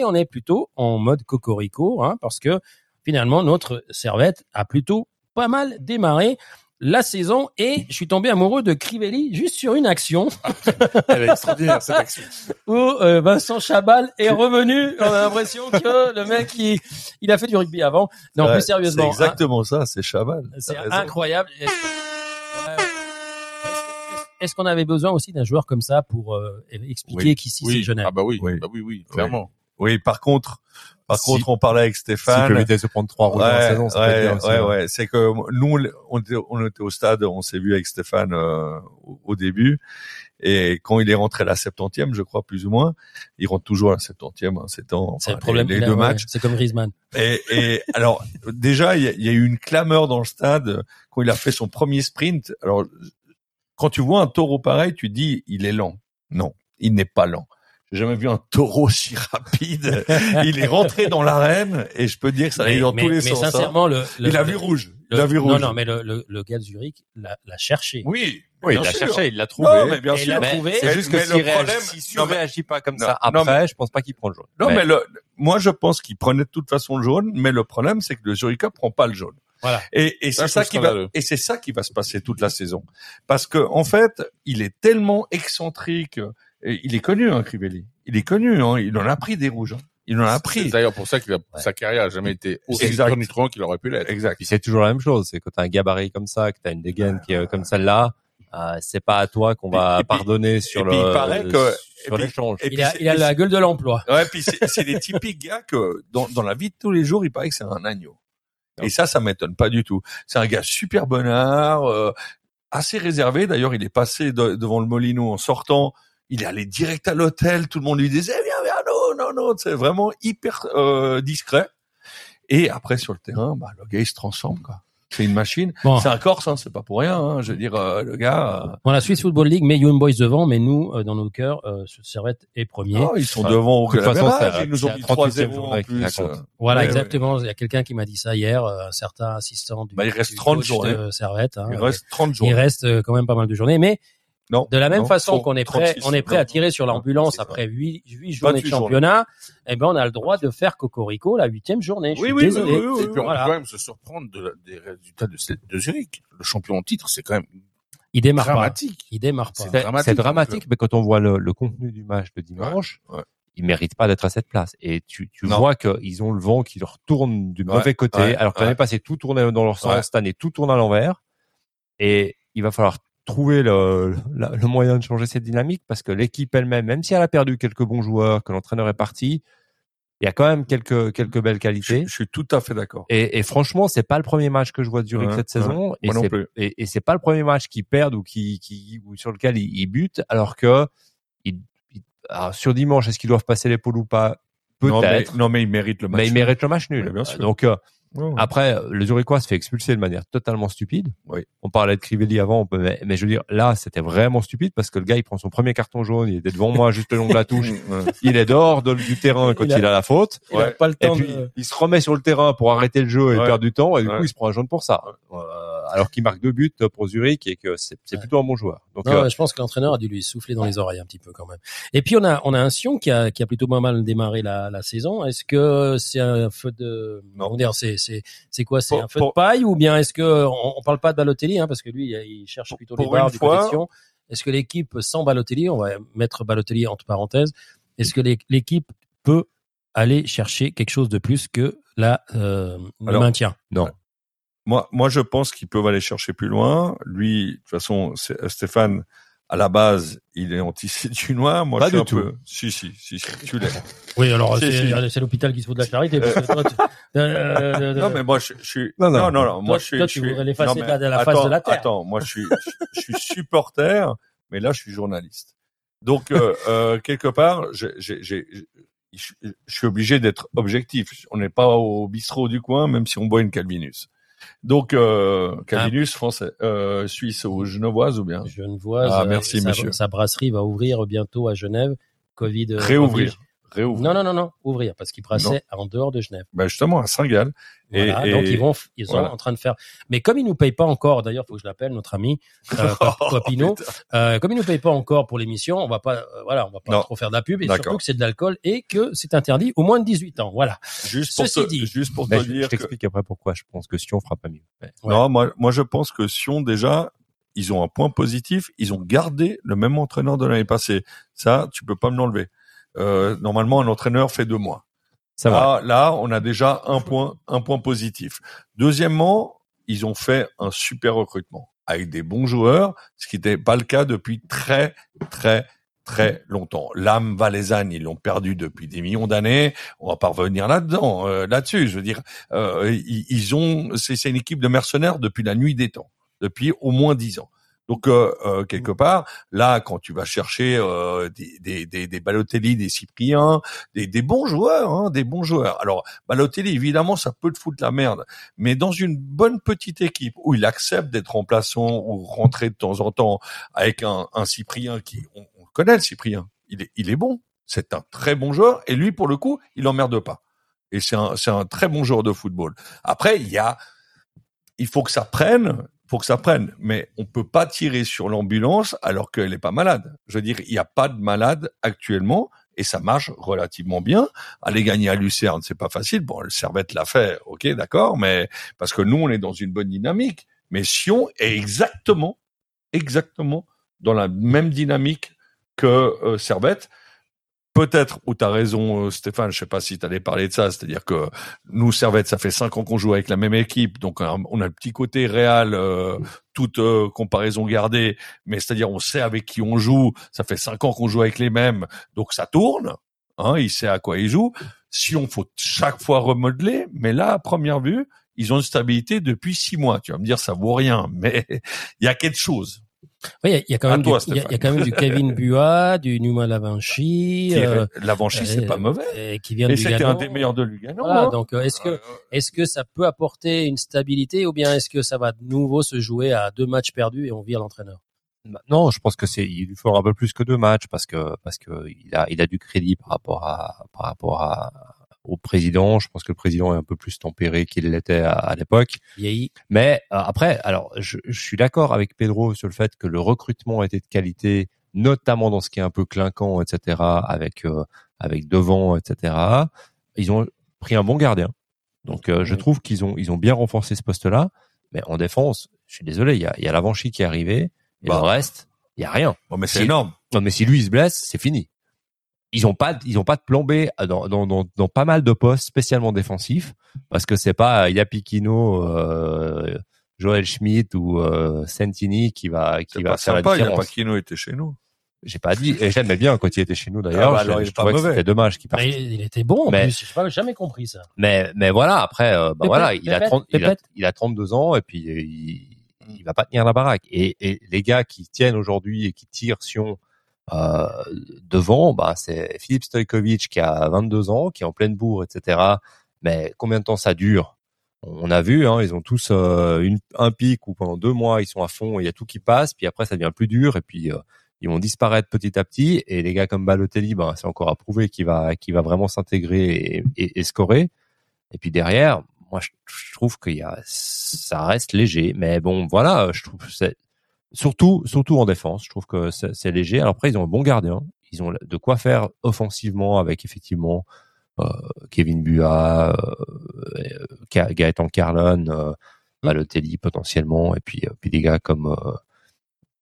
Et on est plutôt en mode cocorico, hein, parce que finalement notre servette a plutôt pas mal démarré la saison et je suis tombé amoureux de Crivelli juste sur une action Elle est extraordinaire cette action. où euh, Vincent Chabal est revenu. On a l'impression que le mec il, il a fait du rugby avant. Non, Ouais, plus sérieusement, C'est exactement ça, c'est Chaval. hein, c'est incroyable. Est-ce- qu'on avait besoin aussi d'un joueur comme ça pour euh, expliquer Oui. qu'ici Oui. c'est Genève? Ah bah oui, Oui. bah oui, oui, clairement. Oui, par contre, par Si- contre, on parlait avec Stéphane. éviter de se prendre trois rouges dans la Ouais, saison, ouais, bien aussi, ouais, hein. ouais. C'est que nous, on était, on était au stade, on s'est vu avec Stéphane euh, au, début, et quand il est rentré à la 70e, je crois plus ou moins, il rentre toujours à la 70e, hein, c'est temps, C'est enfin, le problème. les, les a- deux ouais, matchs. C'est comme Griezmann. Et, et alors, déjà, il y, y a eu une clameur dans le stade quand il a fait son premier sprint. Alors, quand tu vois un taureau pareil, tu dis, il est lent. Non, il n'est pas lent. J'ai jamais vu un taureau si rapide. il est rentré dans l'arène et je peux dire que ça allait dans mais, tous les mais sens. hein. sincèrement, le, le- il a vu le- rouge. le- il a vu Non, rouge. non, mais le, le, le gars de Zurich l'a l'a cherché. Oui, Oui, il l'a cherché, il l'a trouvé. Non, mais bien il sûr. a Mais trouvé. C'est Mais- juste que mais s'il réagit, mais- réagit pas comme non, ça non, après, je pense pas qu'il prend le jaune. Non, mais, le, moi, je pense qu'il prenait de toute façon le jaune, mais le problème, c'est que le Zuricha prend pas le jaune. Voilà. Et, et c'est ça qui va, et c'est ça qui va se passer toute la saison. Parce que, en fait, il est tellement excentrique, il est connu, hein, Crivelli. Il est connu, hein, il en a pris des rouges, hein. Il en a C'est pris. d'ailleurs pour ça que sa carrière a jamais été aussi Exact. tonitruante qu'il aurait pu l'être. Exact. C'est toujours la même chose, c'est quand t'as un gabarit comme ça, que t'as une dégaine qui est comme celle-là, euh, c'est pas à toi qu'on va Et pardonner sur et le puis il paraît que- sur l'échange. Il a, c'est- il a la gueule de l'emploi. Ouais, puis c'est c'est des typiques gars que dans, dans la vie de tous les jours, il paraît que c'est un agneau. Et ça, ça m'étonne pas du tout. C'est un gars super bonnard, euh, assez réservé. D'ailleurs, il est passé de- devant le Molino en sortant. Il est allé direct à l'hôtel. Tout le monde lui disait viens, viens, non, non, non. C'est vraiment hyper euh, discret. Et après sur le terrain, bah, le gars il se transforme quoi. C'est une machine. Bon. C'est un Corse, hein, c'est pas pour rien. Hein. Je veux dire, euh, le gars. euh, Bon, la Swiss Football League met Young Boys devant, mais nous, euh, dans nos cœurs, euh, Servette est premier. oh, ils sont devant De toute façon, à- Ils nous ont mis 38e 3-0 en plus. Voilà, Ouais, exactement. Il y a quelqu'un qui m'a dit ça hier, euh, un certain assistant du, Bah, il reste du 30 coach journées. Servette. hein. Il reste 30 jours. Il reste quand même pas mal de journées, mais Non. de la même non, façon qu'on est prêt, 36, on est prêt à tirer sur l'ambulance après huit, huit journées de 28 championnat, eh ben on a le droit de faire cocorico la huitième journée. Je Oui, suis oui, désolé. oui, oui, oui, Et puis on Voilà. peut quand même se surprendre de des résultats de, Zurich. Le champion en titre, c'est quand même Il démarre dramatique. pas. Il démarre pas. C'est dramatique, c'est dramatique, mais quand on voit le, le contenu du match de dimanche, Ouais, ouais. ils méritent pas d'être à cette place. Et tu, vois qu'ils ont le vent qui leur tourne du Ouais, mauvais côté, ouais, alors que l'année passée tout tournait dans leur sens, Ouais. cette année tout tourne à l'envers. Et il va falloir trouver le, le, le moyen de changer cette dynamique parce que l'équipe elle-même, même si elle a perdu quelques bons joueurs, que l'entraîneur est parti, il y a quand même quelques quelques belles qualités. je suis tout à fait d'accord. Et, et franchement, c'est pas le premier match que je vois de Zurich Ouais, cette saison. ouais. et Moi non c'est- plus. Et, et c'est pas le premier match qu'ils perdent ou qui, qui ou sur lequel ils, ils butent, alors que ils- ils- alors, sur dimanche, est-ce qu'ils doivent passer l'épaule ou pas? Non, Peut-être. non, mais il mérite le match. Mais ils méritent le match nul. Mais bien sûr. Donc euh, Après, le Zurichois se fait expulser de manière totalement stupide. Oui. On parlait de Crivelli avant, on peut- mais, mais je veux dire, là, c'était vraiment stupide parce que le gars, il prend son premier carton jaune, il était devant moi juste le long de la touche, il est dehors de- du terrain quand Il il a- la faute. Il a pas le Et temps puis, de... il se remet sur le terrain pour arrêter le jeu et Ouais. perdre du temps, et du Ouais. coup, il se prend un jaune pour ça. Alors qu'il marque deux buts pour Zurich et que c'est Ouais. plutôt un bon joueur. Donc, Non, euh, je pense que l'entraîneur a dû lui souffler dans les oreilles un petit peu quand même. Et puis on a on a un Sion qui a qui a plutôt pas mal démarré la, la saison. Est-ce que c'est un feu de Non. c'est c'est c'est quoi c'est un feu pour- de paille ou bien est-ce que on, on parle pas de Balotelli hein, parce que lui il cherche plutôt pour les barres du fois-. Est-ce que l'équipe sans Balotelli, on va mettre Balotelli entre parenthèses, est-ce que l'é- l'équipe peut aller chercher quelque chose de plus que la euh, le maintien? Moi, moi, je pense qu'ils peuvent aller chercher plus loin. Lui, de toute façon, euh, Stéphane, à la base, il est anti du noir. Moi, Pas je suis du un tout. peu. Si, si, si, si, tu l'es. Oui, alors Si, c'est si. l'hôpital qui se fout de la charité. parce que toi, tu- euh, euh, Non, mais moi, je, je suis. Non, Non, non. non, non. moi, je suis. toi, tu voudrais l'effacer de la- mais de la face attends, de la terre. Attends, moi, je suis, je, suis supporter, mais là, je suis journaliste. Donc, euh, euh, quelque part, j'ai, je suis obligé d'être objectif. On n'est pas au bistrot du coin, même si on boit une Calvinus. Donc, euh, Calvinus français, euh, suisse ou genevoise ou bien? Genevoise. Ah, euh, merci, sa, monsieur. Sa brasserie va ouvrir bientôt à Genève. Covid. euh, réouvrir. Réouvrir. Non, non, non, non, ouvrir, parce qu'ils brassaient en dehors de Genève. Ben justement à Saint-Gall. Et, Voilà, et- donc ils vont, ils sont voilà. en train de faire. Mais comme ils nous payent pas encore, d'ailleurs, faut que je l'appelle notre ami euh, Pap- Papineau. euh, comme ils nous payent pas encore pour l'émission, on va pas, euh, voilà, on va pas Non. trop faire de la pub et surtout que c'est de l'alcool et que c'est interdit au moins de 18 ans. Voilà. juste pour te, dit. juste pour te je, je dire que t'explique après pourquoi je pense que Sion fera pas mieux. Ouais. non, moi, moi je pense que Sion déjà ils ont un point positif, ils ont gardé le même entraîneur de l'année passée. Ça, tu peux pas me l'enlever. Euh, normalement, un entraîneur fait deux mois. Ça va. Là, on a déjà un point, un point positif. Deuxièmement, ils ont fait un super recrutement avec des bons joueurs, ce qui n'était pas le cas depuis très, très, très longtemps. L'âme valaisanne, ils l'ont perdu depuis des millions d'années. On va pas revenir là-dedans, euh, là-dessus. Je veux dire, euh, ils, ils ont, c'est une équipe de mercenaires depuis la nuit des temps, depuis au moins dix ans. Donc euh, euh, quelque part, là, quand tu vas chercher euh, des, des, des, des Balotelli, des Cypriens, des, des bons joueurs, hein, des bons joueurs. Alors Balotelli, évidemment, ça peut te foutre la merde, mais dans une bonne petite équipe où il accepte d'être remplaçant ou rentrer de temps en temps avec un, un Cyprien qui, on, on le connaît le Cyprien, il est, il est bon, c'est un très bon joueur et lui pour le coup, il emmerde pas. Et c'est un, c'est un très bon joueur de football. Après, il y a, il faut que ça prenne, faut que ça prenne, mais on peut pas tirer sur l'ambulance alors qu'elle est pas malade. Je veux dire, il n'y a pas de malade actuellement et ça marche relativement bien. Aller gagner à Lucerne, c'est pas facile. Bon, le Servette l'a fait, ok, d'accord, mais parce que nous, on est dans une bonne dynamique. Mais Sion est exactement, exactement dans la même dynamique que euh, Servette. Peut-être où tu as raison, euh, Stéphane, je sais pas si tu allais parler de ça, c'est-à-dire que nous, Servette, ça fait cinq ans qu'on joue avec la même équipe, donc on a le petit côté réel, euh, toute euh, comparaison gardée, mais c'est-à-dire on sait avec qui on joue, ça fait cinq ans qu'on joue avec les mêmes, donc ça tourne, hein, il sait à quoi il joue. Si on faut chaque fois remodeler, mais là, à première vue, ils ont une stabilité depuis six mois. Tu vas me dire, ça vaut rien, mais il y a quelque chose. Oui, il y a- il y a quand même, toi, du, il y a- il y a Stéphane. quand même du Kevin Buat, du Numa Lavanchi, Qui est- euh, c'est euh, pas mauvais. euh, qui vient Et de c'était Lugano. un des meilleurs de Lugano. Voilà, hein. donc euh, est-ce que est-ce que ça peut apporter une stabilité ou bien est-ce que ça va de nouveau se jouer à deux matchs perdus et on vire l'entraîneur? Bah, Non, je pense que c'est il lui faudra un peu plus que deux matchs parce que parce que il a il a du crédit par rapport à par rapport à au président. Je pense que le président est un peu plus tempéré qu'il l'était à, à l'époque. Vieilli. Mais euh, après, alors je, je suis d'accord avec Pedro sur le fait que le recrutement était de qualité, notamment dans ce qui est un peu clinquant, etc. Avec euh, avec devant, etc. Ils ont pris un bon gardien, donc euh, je trouve qu'ils ont ils ont bien renforcé ce poste-là. Mais en défense, je suis désolé, il y a il y a l'Avanchi qui est arrivé et Bah. le reste, il y a rien. bon, mais c'est Si- énorme. Non, mais si lui il se blesse, c'est fini. Ils ont pas, ils ont pas de plan B dans, dans, dans, dans pas mal de postes spécialement défensifs parce que c'est pas euh, Yapikino, euh, Joël Schmidt ou euh, Sentini qui va qui va pas faire sympa, la différence. pas Kino était chez nous. J'ai pas dit, et j'aimais bien quand il était chez nous d'ailleurs. Ah bah je- alors, il je est pas trouvais que mauvais. c'était dommage qu'il parte. Mais il, était bon en Mais- plus. Je pas, j'ai jamais compris ça. Mais mais voilà, après, euh, bah Pépette, voilà, il a, pépette, 30, il, a, il a 32 ans et puis euh, il, il va pas tenir la baraque. Et, et les gars qui tiennent aujourd'hui et qui tirent Sion euh, devant, bah c'est Philippe Stojkovic qui a 22 ans, qui est en pleine bourre, etc. Mais combien de temps ça dure? On a vu, hein, ils ont tous euh, une, un pic où pendant deux mois ils sont à fond, il y a tout qui passe, puis après ça devient plus dur et puis euh, ils vont disparaître petit à petit. Et les gars comme Balotelli, ben c'est encore à prouver qu'il va va vraiment s'intégrer et, et, et scorer. Et puis derrière, moi je, je trouve qu'il y a ça reste léger, mais bon voilà, je trouve que c'est surtout surtout en défense, je trouve que c'est léger. Alors après ils ont un bon gardien, ils ont de quoi faire offensivement avec effectivement euh, Kevin Bua, euh, Ga- Gaëtan Carlon, euh, Balotelli potentiellement, et puis euh, puis des gars comme euh,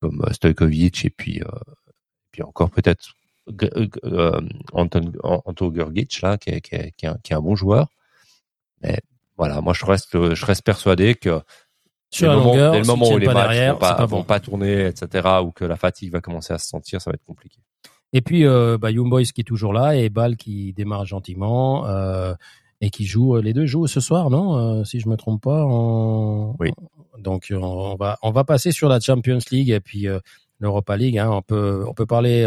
comme Stojkovic et puis puis encore peut-être Anton Anto Grgic là qui est, qui, est, qui, est un, qui est un bon joueur. Mais voilà, moi je reste je reste persuadé que Sur la le moment, longueur, dès le moment où les pas matchs derrière, vont pas, c'est pas vont bon. pas tourner, etc., ou que la fatigue va commencer à se sentir, ça va être compliqué. Et puis euh, bah, Young Boys qui est toujours là et Ball qui démarre gentiment euh, et qui joue. Les deux jouent ce soir, non Euh, Si je me trompe pas. Oui. Donc euh, on va on va passer sur la Champions League et puis euh, l'Europa League. Hein, on peut on peut parler.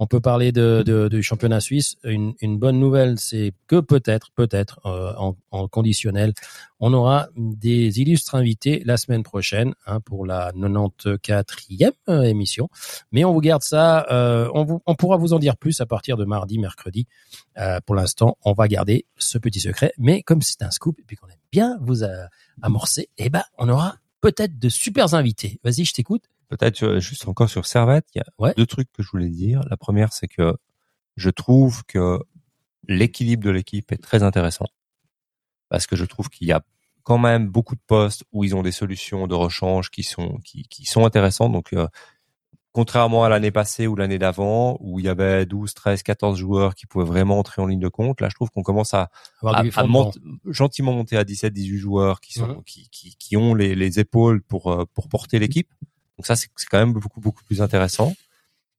On peut parler de, de- du championnat suisse. Une, une bonne nouvelle, c'est que peut-être, peut-être, euh, en, en conditionnel, on aura des illustres invités la semaine prochaine hein, pour la 94e euh, émission. Mais on vous garde ça. euh, on, vous, on pourra vous en dire plus à partir de mardi, mercredi. Euh, pour l'instant, on va garder ce petit secret. Mais comme c'est un scoop et puis qu'on aime bien vous euh, amorcer, eh ben, on aura peut-être de super invités. Vas-y, je t'écoute. Peut-être juste encore sur Servette, il y a Ouais. deux trucs que je voulais dire. La première, c'est que je trouve que l'équilibre de l'équipe est très intéressant parce que je trouve qu'il y a quand même beaucoup de postes où ils ont des solutions de rechange qui sont qui, qui sont intéressantes. Donc euh, contrairement à l'année passée ou l'année d'avant où il y avait 12, 13, 14 joueurs qui pouvaient vraiment entrer en ligne de compte, là je trouve qu'on commence à à, mont- gentiment monter à 17 18 joueurs qui sont Mhm. qui, qui qui ont les, les épaules pour euh, pour porter l'équipe. Donc ça c'est quand même beaucoup beaucoup plus intéressant.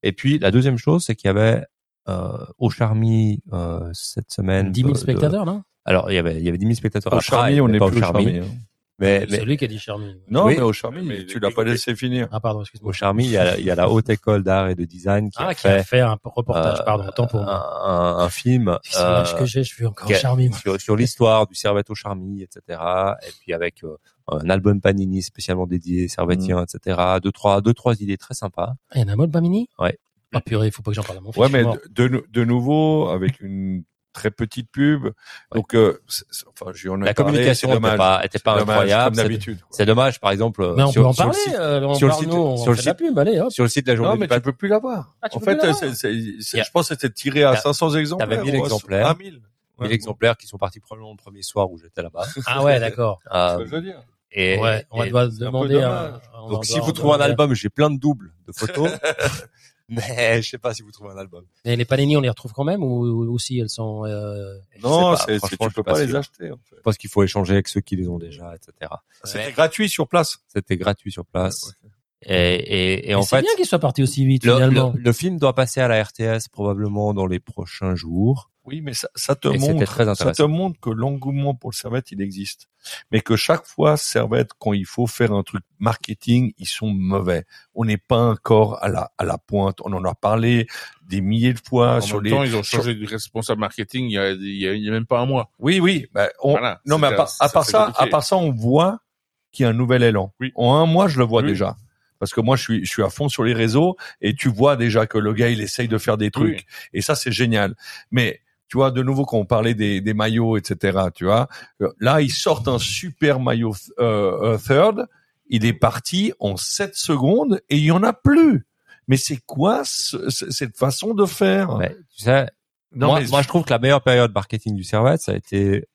Et puis la deuxième chose c'est qu'il y avait euh, au Charmy euh, cette semaine 10 000 de- de- spectateurs, non? Alors il y avait il y avait 10 000 spectateurs Au à Prague, Charmy, on n'est pas plus au Charmy. Charmy. hein. Mais, mais C'est lui qui a dit Charmy. Non, Oui. mais au Charmy, Mais tu l'as pas laissé finir. Ah, pardon, excuse-moi. au Charmy il y a il y a la haute école d'art et de design qui Ah, a qui a fait un reportage, euh, pardon, autant pour moi. un, un, un film euh, que j'ai, je suis encore Charmy. sur, sur l'histoire du Servette au Charmy, etc. Et puis avec euh, un album Panini spécialement dédié Servetien, etc. Deux trois, deux trois idées très sympas. Ah, il y en a un mode Bamini Ouais. Ah purée, il faut pas que j'en parle à mon fils. Ouais, mais de, de, de nouveau, avec une très petite pub. Donc, euh, enfin, en ai La parlé, communication c'est était dommage. pas, était pas incroyable. C'est- d'habitude. quoi. C'est dommage, par exemple. euh, Mais on sur, peut en sur le parler, site- euh, on sur le parle, site- nous, on sur le site- pub, allez, hop. sur le site de la journée Non, mais tu peux plus l'avoir. Ah, en fait, plus l'avoir c'est, c'est, c'est- Y a- je pense que c'était tiré à T'as- 500 exemplaires. t'avais 1000 ou à- exemplaires. à 1000. 1000 Ouais. exemplaires qui sont partis probablement le premier soir où j'étais là-bas. Ah ouais, d'accord. C'est ce Euh, que je veux dire. Et, Ouais, on et- va un demander on donc si vous trouvez un album, j'ai plein de doubles de photos. mais je sais pas si vous trouvez un album. Et les Panini, on les retrouve quand même ou, ou aussi elles sont... euh, Je Non, c'est, tu je peux pas les acheter. En fait. Je pense qu'il faut échanger avec ceux qui les ont déjà, etc. C'était Mais gratuit sur place. C'était gratuit sur place. Ouais, Et, et, et en mais c'est fait, bien qu'il soit parti aussi vite le, finalement. le, le film doit passer à la RTS probablement dans les prochains jours. Oui, mais ça, ça te Et montre, très ça te montre que l'engouement pour le Servette, il existe. Mais que chaque fois, Servette, quand il faut faire un truc marketing, ils sont mauvais. On n'est pas encore à la, à la pointe. On en a parlé des milliers de fois En sur même les. temps, ils ont sur- changé de responsable marketing il y a, il y a, il y a même pas un mois. Oui, oui. bah, on- Voilà. Non, mais à part, à part ça, compliqué. à part ça, on voit qu'il y a un nouvel élan. Oui. En un mois, je le vois Oui. déjà. Parce que moi, je suis, je suis à fond sur les réseaux et tu vois déjà que le gars, il essaye de faire des trucs. Et ça, c'est génial. Mais, tu vois, de nouveau, quand on parlait des, des maillots, etc., tu vois, euh, là, ils sortent un super maillot euh, euh, third. Il est parti en 7 secondes et il y en a plus. Mais c'est quoi ce- ce- cette façon de faire? Tu sais, Non, moi, mais- moi, je trouve que la meilleure période marketing du Servette, ça a été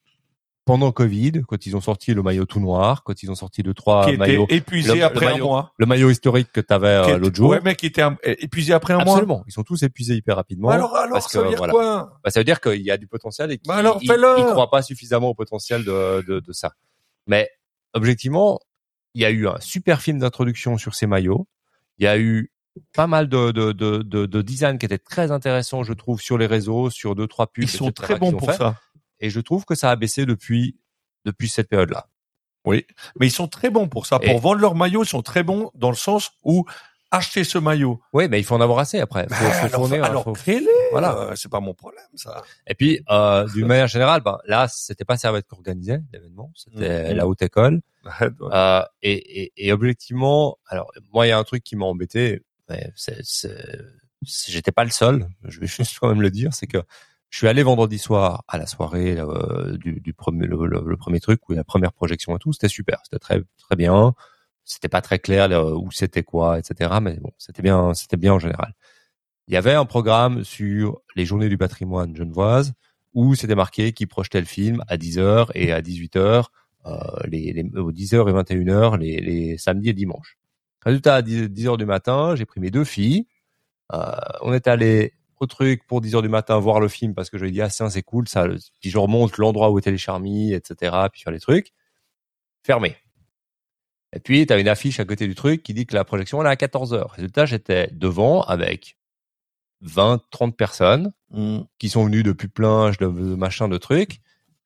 pendant Covid, quand ils ont sorti le maillot tout noir, quand ils ont sorti deux trois qui était maillots, épuisé le- le après un maillot mois. le maillot historique que tu avais était- l'autre jour. Ouais, mais qui était épuisé après un mois. Absolument, ils sont tous épuisés hyper rapidement. alors, alors, parce ça que, veut dire voilà. quoi Bah, ça veut dire qu'il y a du potentiel et qu'ils Bah ils croient pas suffisamment au potentiel de, de, de ça. Mais objectivement, il y a eu un super film d'introduction sur ces maillots. Il y a eu pas mal de, de, de, de, de design qui étaient très intéressants, je trouve, sur les réseaux, sur deux trois pubs. Ils sont très bons pour fait. ça. Et je trouve que ça a baissé depuis depuis cette période-là. Oui, mais ils sont très bons pour ça. Et- Pour vendre leur maillot, ils sont très bons dans le sens où acheter ce maillot. Oui, mais il faut en avoir assez après. Faut, Bah, faut alors, fournir, alors faut- crée-les. Voilà. Euh, c'est pas mon problème, ça. Et puis, euh, d'une manière générale, ben, là, c'était pas Servette qui organisait l'événement, c'était Mhm. la haute école. Euh, et, et, et objectivement, alors moi, il y a un truc qui m'a embêté. mais c'est- J'étais pas le seul. Je vais juste quand même le dire, c'est que je suis allé vendredi soir à la soirée euh, du, premier, truc, où la première projection et tout. C'était super, c'était très très bien. C'était pas très clair où c'était quoi, etc. Mais bon, c'était bien, c'était bien en général. Il y avait un programme sur les journées du patrimoine genevoise où c'était marqué qui projetait le film à 10h et à 18h, euh, les, aux 10h et 21h, les, les samedis et dimanches. Résultat, à 10, 10h du matin, j'ai pris mes deux filles. Euh, on est allé au truc pour 10h du matin voir le film parce que je lui dit, ah, tiens, c'est cool, ça. Puis je remonte l'endroit où était les charmis, etc., puis faire les trucs. Fermé. Et puis, tu as une affiche à côté du truc qui dit que la projection, elle est à 14h. Résultat, j'étais devant avec 20, 30 personnes Mm. qui sont venus depuis plein de, de machin de trucs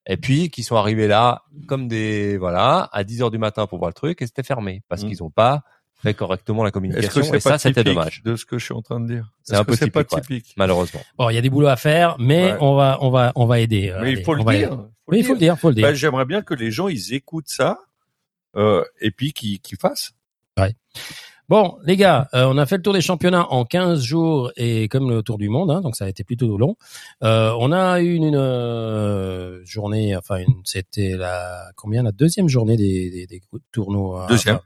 et puis qui sont arrivés là comme des voilà à 10 heures du matin pour voir le truc et c'était fermé parce Mm. qu'ils ont pas fait correctement la Est-ce communication. que c'est Et ça, pas c'était typique dommage, de ce que je suis en train de dire? C'est un peu c'est pas typique, ouais. typique? Malheureusement. Bon, il y a des boulots à faire, mais Ouais. on va, on va, on va aider. euh, Mais allez, il faut le dire. Oui, il faut le dire. dire, faut le dire. Ben, J'aimerais bien que les gens ils écoutent ça euh, et puis qu'ils fassent. Bon, les gars, euh, on a fait le tour des championnats en 15 jours et comme le tour du monde, hein, donc ça a été plutôt long. Euh, on a eu une, une, euh, journée, enfin, c'était la combien? La deuxième journée des, des, des tournois. Deuxième. Enfin,